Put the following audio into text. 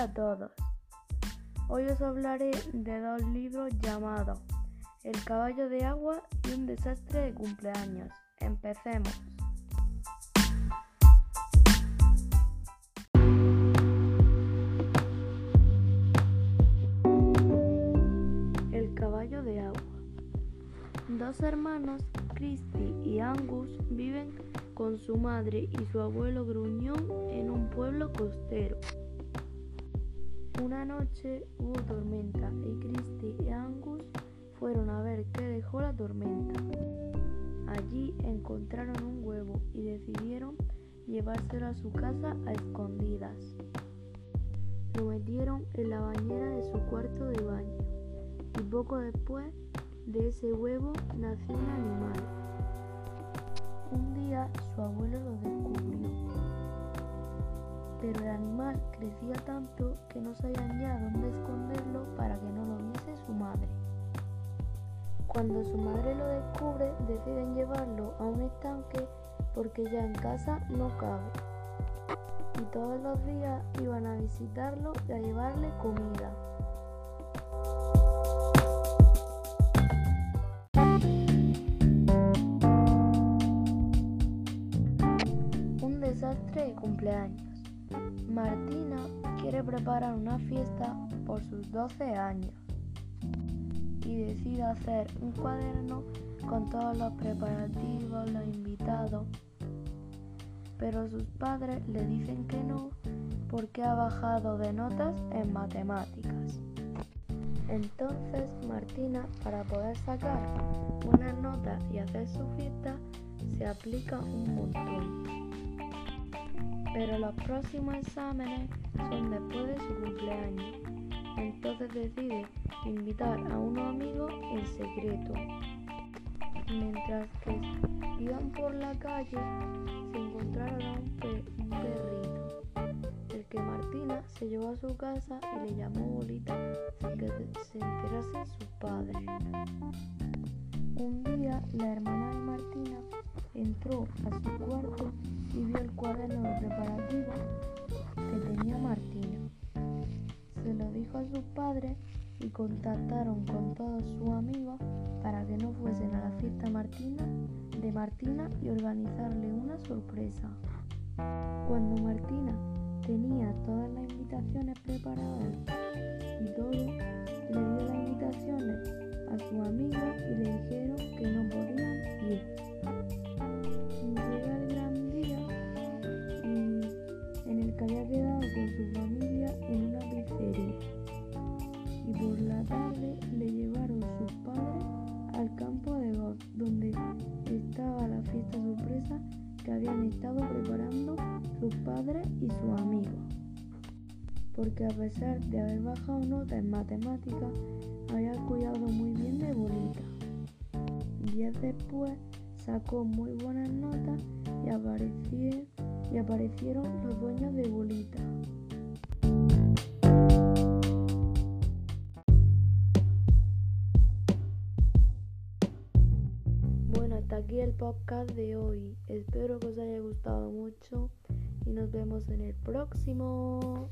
Hola a todos. Hoy os hablaré de dos libros llamados El caballo de agua y un desastre de cumpleaños. Empecemos. El caballo de agua. Dos hermanos, Christy y Angus, viven con su madre y su abuelo Gruñón en un pueblo costero. Una noche hubo tormenta y Christy y Angus fueron a ver qué dejó la tormenta. Allí encontraron un huevo y decidieron llevárselo a su casa a escondidas. Lo metieron en la bañera de su cuarto de baño y poco después de ese huevo nació un animal. Un día su abuelo crecía tanto que no sabían ya dónde esconderlo para que no lo viese su madre. Cuando su madre lo descubre, deciden llevarlo a un estanque porque ya en casa no cabe. Y todos los días iban a visitarlo y a llevarle comida. desastre de cumpleaños. Martina quiere preparar una fiesta por sus 12 años y decide hacer un cuaderno con todos los preparativos, los invitados. Pero sus padres le dicen que no porque ha bajado de notas en matemáticas. Entonces Martina, para poder sacar buenas notas y hacer su fiesta, se aplica un montón pero los próximos exámenes son después de su cumpleaños. Entonces decide invitar a unos amigos en secreto. Mientras que iban por la calle, se encontraron a un, perrito, el que Martina se llevó a su casa y le llamó Bolita sin que se enterase su padre. Un día, la hermana de Martina entró a su cuarto y vio el cuaderno de preparativos que tenía Martina. Se lo dijo a sus padres y contactaron con todos sus amigos para que no fuesen a la fiesta Martina de Martina y organizarle una sorpresa. Cuando Martina tenía todas las invitaciones preparadas y todo, le dio las invitaciones a sus amigos y le dijeron con su familia en una pizzería y por la tarde le llevaron sus padres al campo de golf donde estaba la fiesta sorpresa que habían estado preparando sus padres y sus amigos. Porque a pesar de haber bajado nota en matemáticas, había cuidado muy bien de Bolita. Días después sacó muy buenas notas y y aparecieron los dueños de Bolita. Aquí el podcast de hoy. Espero que os haya gustado mucho y nos vemos en el próximo.